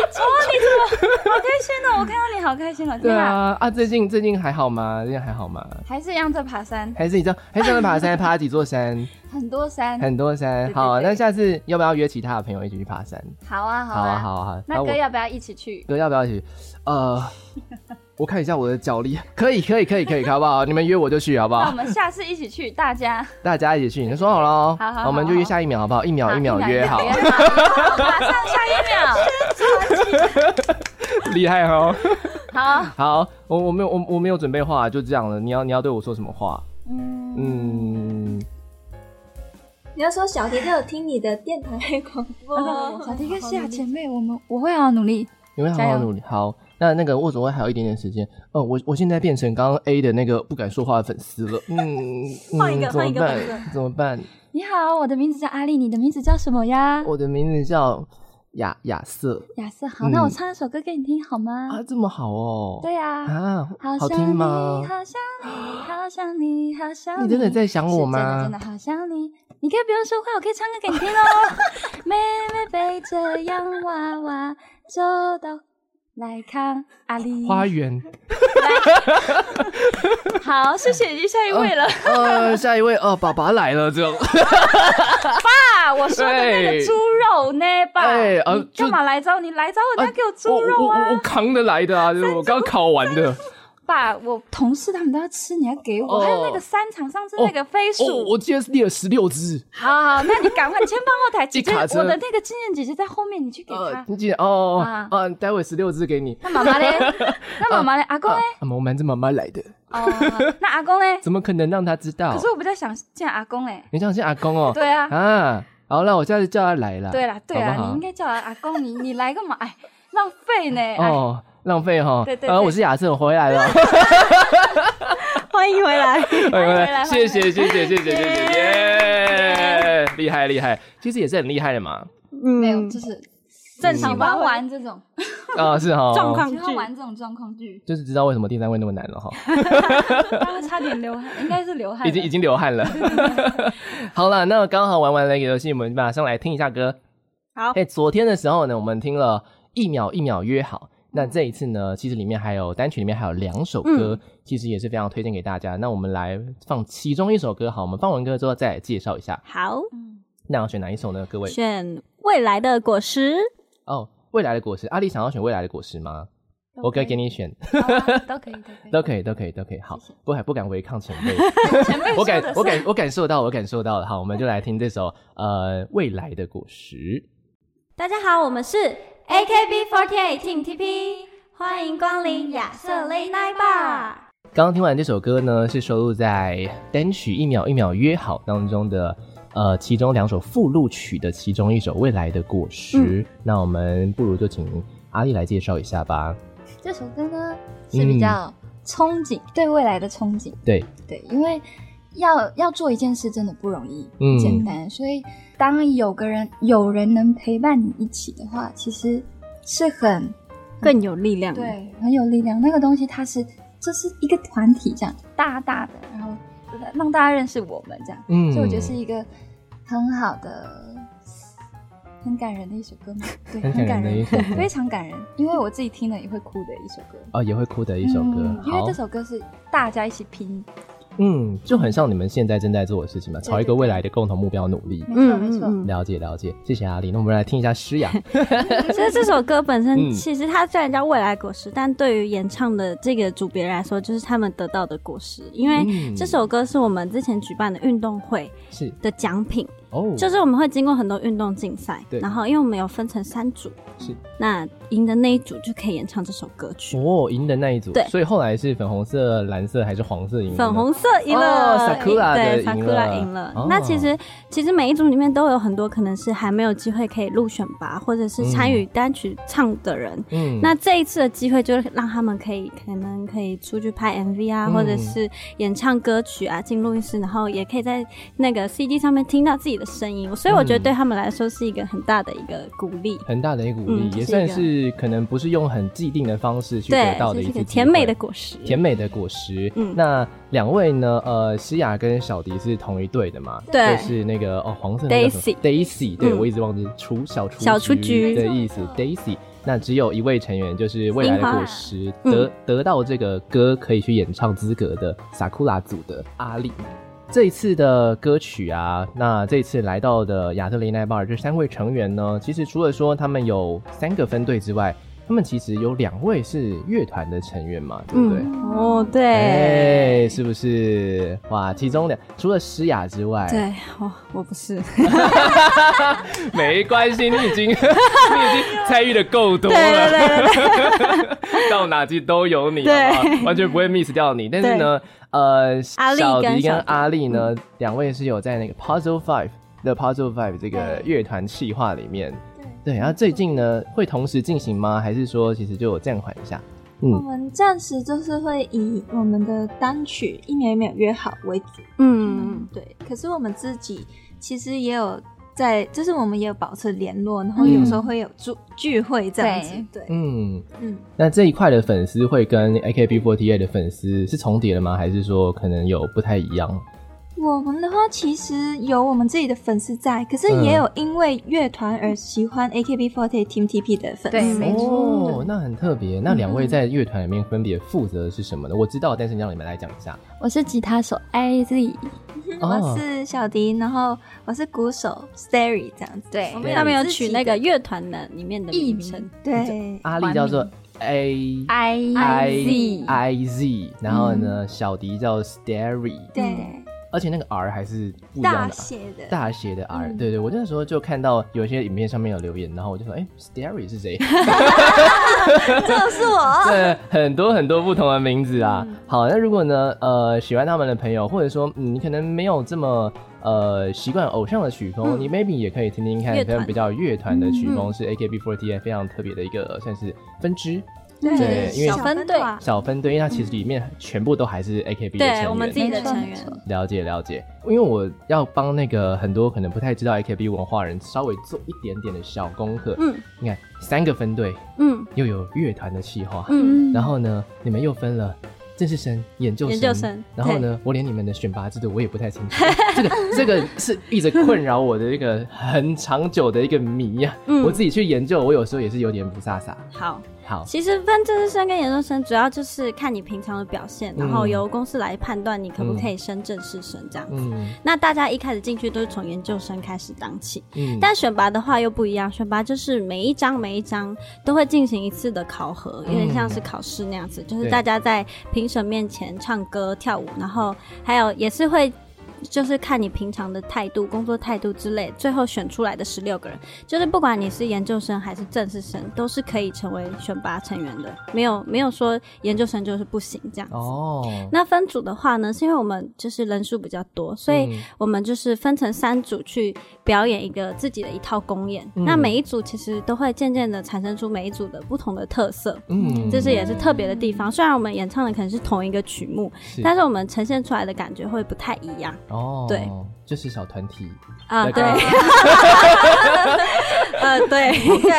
你怎么好开心呢？我看到你好开心了。对啊，啊，最近最近还好吗？最近还好吗？还是一样在爬山？还是你知道？还是在爬山？爬了几座山？很多山，很多山。好，那下次要不要约其他的朋友一起去爬山？好啊，好啊，好啊，好。那哥要不要一起去？哥要不要一起？呃。我看一下我的脚力，可以，可以，可以，可以，好不好？你们约我就去，好不好？那我们下次一起去，大家，大家一起去，你说好了哦。好好，我们就约下一秒，好不好？一秒一秒约好，马上下一秒，厉害哦。好，好，我我没有我我没有准备话，就这样了。你要你要对我说什么话？嗯嗯，你要说小迪都有听你的电台广播，小迪哥是啊，姐妹，我们 我会好好努力，你会好好努力，好。那那个握手会还有一点点时间哦，我我现在变成刚刚 A 的那个不敢说话的粉丝了，嗯，换一个换一个怎么办？你好，我的名字叫阿丽，你的名字叫什么呀？我的名字叫亚亚瑟。亚瑟，好，那我唱一首歌给你听好吗？啊，这么好哦。对呀。啊，好听吗？好想你，好想你，好想你。你真的在想我吗？真的真的好想你。你可以不用说话，我可以唱歌给你听哦。妹妹背着洋娃娃走到。来看阿里花园，好，谢谢你，下一位了。呃，下一位，哦，爸爸来了，这样。爸，我说的那个猪肉呢？爸，哎，干嘛来找你？来找我，家给我猪肉啊！我我扛得来的啊，就是我刚烤完的。爸，我同事他们都要吃，你要给我。还有那个三场上次那个飞鼠，我今天是列了十六只。好，好，那你赶快前方后台，姐姐，我的那个经验姐姐在后面，你去给她。你姐哦，嗯，待会十六只给你。那妈妈嘞？那妈妈嘞？阿公嘞？我们瞒着妈妈来的。哦，那阿公嘞？怎么可能让他知道？可是我比较想见阿公哎。你想见阿公哦？对啊。啊，好，那我下次叫他来了。对啦，对啦，你应该叫他阿公，你你来干嘛？哎，浪费呢。哦。浪费哈，对对，啊，我是亚瑟，我回来了，欢迎回来，欢迎回来，谢谢谢谢谢谢谢谢，耶，厉害厉害，其实也是很厉害的嘛，嗯，没有，就是正常吧。玩这种，啊是哈，状况剧，玩这种状况剧，就是知道为什么第三位那么难了哈，刚刚差点流汗，应该是流汗，已经已经流汗了，好了，那刚好玩完那个游戏，我们马上来听一下歌，好，哎，昨天的时候呢，我们听了一秒一秒约好。那这一次呢，其实里面还有单曲里面还有两首歌，嗯、其实也是非常推荐给大家。那我们来放其中一首歌，好，我们放完歌之后再来介绍一下。好，那要选哪一首呢？各位选未来的果实。哦，未来的果实，阿丽想要选未来的果实吗？我可以给你选，都可以，都可以，都可以，都可以。好，不敢不敢违抗前辈，前辈，我感我感我感受到，我感受到了。好，我们就来听这首呃未来的果实。大家好，我们是。AKB48 Team TP，欢迎光临亚瑟 Late Night Bar。刚刚听完这首歌呢，是收录在单曲《一秒一秒约好》当中的，呃，其中两首附录曲的其中一首《未来的果实》。嗯。那我们不如就请阿丽来介绍一下吧。这首歌呢是比较憧憬，嗯、对未来的憧憬。对对，因为要要做一件事真的不容易，嗯，简单，所以。当有个人有人能陪伴你一起的话，其实是很更有力量。的，对，很有力量。那个东西它是这是一个团体，这样大大的，然后让大家认识我们这样，嗯，所以我觉得是一个很好的、很感人的一首歌嘛，对，很感人，非常感人，因为我自己听了也会哭的一首歌。哦，也会哭的一首歌，嗯、因为这首歌是大家一起拼。嗯，就很像你们现在正在做的事情嘛，朝一个未来的共同目标努力。没错没错，了解了解，谢谢阿丽。那我们来听一下诗雅。其实这首歌本身，其实它虽然叫未来果实，但对于演唱的这个组别来说，就是他们得到的果实，因为这首歌是我们之前举办的运动会是的奖品。哦，就是我们会经过很多运动竞赛，对，然后因为我们有分成三组，是，那赢的那一组就可以演唱这首歌曲。哦，赢的那一组，对，所以后来是粉红色、蓝色还是黄色赢？粉红色赢了，Sakura 对，Sakura 赢了。那其实其实每一组里面都有很多可能是还没有机会可以入选吧，或者是参与单曲唱的人。嗯，那这一次的机会就是让他们可以可能可以出去拍 MV 啊，或者是演唱歌曲啊，进录音室，然后也可以在那个 CD 上面听到自己己的声音，所以我觉得对他们来说是一个很大的一个鼓励，很大的一个鼓励，也算是可能不是用很既定的方式去得到的一个甜美的果实，甜美的果实。嗯，那两位呢？呃，诗雅跟小迪是同一队的嘛？对，就是那个哦，黄色 Daisy，Daisy，对我一直忘记雏小雏小雏菊。的意思，Daisy。那只有一位成员，就是未来的果实得、嗯、得到这个歌可以去演唱资格的 Sakura 组的阿丽。这一次的歌曲啊，那这一次来到的亚特雷奈巴尔这三位成员呢，其实除了说他们有三个分队之外。他们其实有两位是乐团的成员嘛，对不对？嗯、哦，对，是不是？哇，其中两除了诗雅之外，对，我，我不是，没关系，你已经 你已经参与的够多了，对对对 到哪集都有你，对，完全不会 miss 掉你。但是呢，呃，小迪跟阿丽呢，两、嗯、位是有在那个 Puzzle Five 的 Puzzle Five 这个乐团企划里面。对，然后最近呢，会同时进行吗？还是说其实就有暂缓一下？嗯，我们暂时就是会以我们的单曲一秒一秒约好为主。嗯嗯，对。可是我们自己其实也有在，就是我们也有保持联络，然后有时候会有聚聚会这样子。嗯、对，嗯嗯。那这一块的粉丝会跟 AKB48 的粉丝是重叠的吗？还是说可能有不太一样？我们的话其实有我们自己的粉丝在，可是也有因为乐团而喜欢 AKB48 Team TP 的粉丝。对，没错。哦，那很特别。那两位在乐团里面分别负责的是什么呢？我知道，但是让你们来讲一下。我是吉他手 IZ，我是小迪，然后我是鼓手 Starry 这样子。对，我们他们有取那个乐团的里面的艺名称。对，阿丽叫做 A I I I Z，然后呢，小迪叫 Starry。对。而且那个 R 还是不一样的，大写的，大写的 R，、嗯、对对，我那时候就看到有一些影片上面有留言，然后我就说，哎、欸、，Starry 是谁？就 是我。对，很多很多不同的名字啊。嗯、好，那如果呢，呃，喜欢他们的朋友，或者说，嗯，你可能没有这么呃习惯偶像的曲风，嗯、你 maybe 也可以听听看，可能比较乐团的曲风，是 AKB48 非常特别的一个算是分支。对，因为小分队，小分队，因为它其实里面全部都还是 AKB 的成员，对，我们自己的成员。了解了解，因为我要帮那个很多可能不太知道 AKB 文化人稍微做一点点的小功课。嗯，你看三个分队，嗯，又有乐团的企划，嗯，然后呢，你们又分了正式生、研究生，研究生，然后呢，我连你们的选拔制度我也不太清楚，这个这个是一直困扰我的一个很长久的一个谜呀。嗯，我自己去研究，我有时候也是有点不飒飒。好。好，其实分正式生跟研究生，主要就是看你平常的表现，嗯、然后由公司来判断你可不可以升正式生这样子。嗯、那大家一开始进去都是从研究生开始当起，嗯，但选拔的话又不一样，选拔就是每一张每一张都会进行一次的考核，有点像是考试那样子，嗯、就是大家在评审面前唱歌跳舞，然后还有也是会。就是看你平常的态度、工作态度之类，最后选出来的十六个人，就是不管你是研究生还是正式生，都是可以成为选拔成员的。没有没有说研究生就是不行这样子。哦。那分组的话呢，是因为我们就是人数比较多，所以我们就是分成三组去表演一个自己的一套公演。嗯、那每一组其实都会渐渐的产生出每一组的不同的特色。嗯。这是也是特别的地方。虽然我们演唱的可能是同一个曲目，是但是我们呈现出来的感觉会不太一样。哦，对，就是小团体啊，对，呃，对，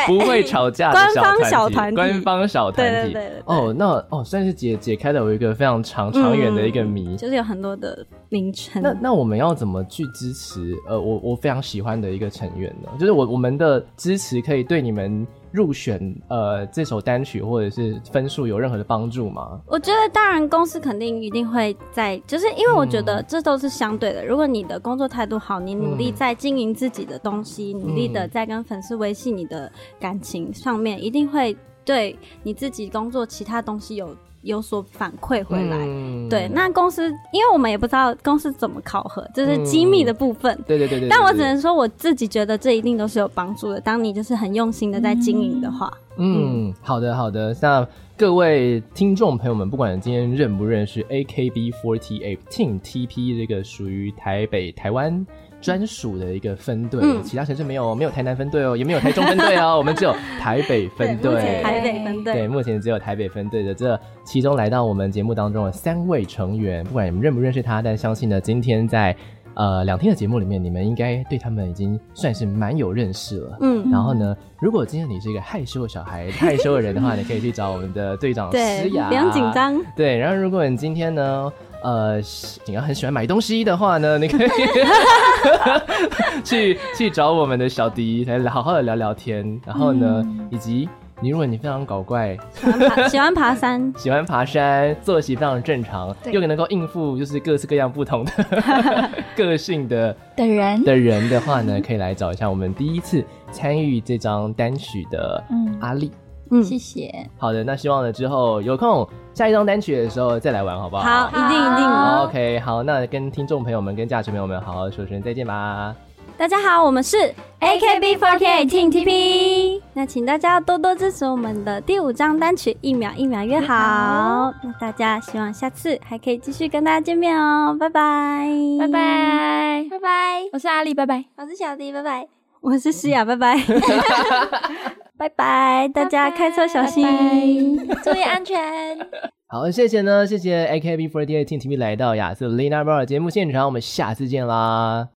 不会吵架的官方小团体，官方小团体，对对对，对。哦，那哦，算是解解开了我一个非常长长远的一个谜，就是有很多的名称。那那我们要怎么去支持？呃，我我非常喜欢的一个成员呢？就是我我们的支持可以对你们。入选呃这首单曲或者是分数有任何的帮助吗？我觉得当然公司肯定一定会在，就是因为我觉得这都是相对的。嗯、如果你的工作态度好，你努力在经营自己的东西，嗯、努力的在跟粉丝维系你的感情上面，一定会对你自己工作其他东西有。有所反馈回来，嗯、对，那公司因为我们也不知道公司怎么考核，这、就是机密的部分。对对对对。但我只能说我自己觉得这一定都是有帮助的。当你就是很用心的在经营的话，嗯，嗯好的好的。那各位听众朋友们，不管今天认不认识 AKB48 Team TP 这个属于台北台湾。专属的一个分队，嗯、其他城市没有，没有台南分队哦，也没有台中分队哦，我们只有台北分队。台北分队，对，目前只有台北分队的这其中来到我们节目当中的三位成员，不管你们认不认识他，但相信呢，今天在呃两天的节目里面，你们应该对他们已经算是蛮有认识了。嗯，然后呢，如果今天你是一个害羞的小孩、害羞的人的话，你可以去找我们的队长诗雅，不用紧张。对，然后如果你今天呢，呃，你要很喜欢买东西的话呢，你可以去去找我们的小迪来好好的聊聊天。然后呢，嗯、以及你如果你非常搞怪，喜欢爬，山，喜欢爬山，作息非常正常，又能够应付就是各式各样不同的 个性的的人的人的话呢，可以来找一下我们第一次参与这张单曲的阿力。嗯嗯，谢谢。好的，那希望呢之后有空下一张单曲的时候再来玩，好不好？好，一定一定。OK，好，那跟听众朋友们、跟驾驶朋友们好好说声再见吧。大家好，我们是 AKB48 Team TP。那请大家多多支持我们的第五张单曲《一秒一秒约好》好。那大家希望下次还可以继续跟大家见面哦，拜拜，拜拜，拜拜。我是阿丽，拜拜。我是小迪，拜拜。我是诗雅，拜拜。拜拜，大家开车小心，注意安全。好，谢谢呢，谢谢 AKB48 Team TV 来到亚瑟 Lena Bar 节目现场，我们下次见啦。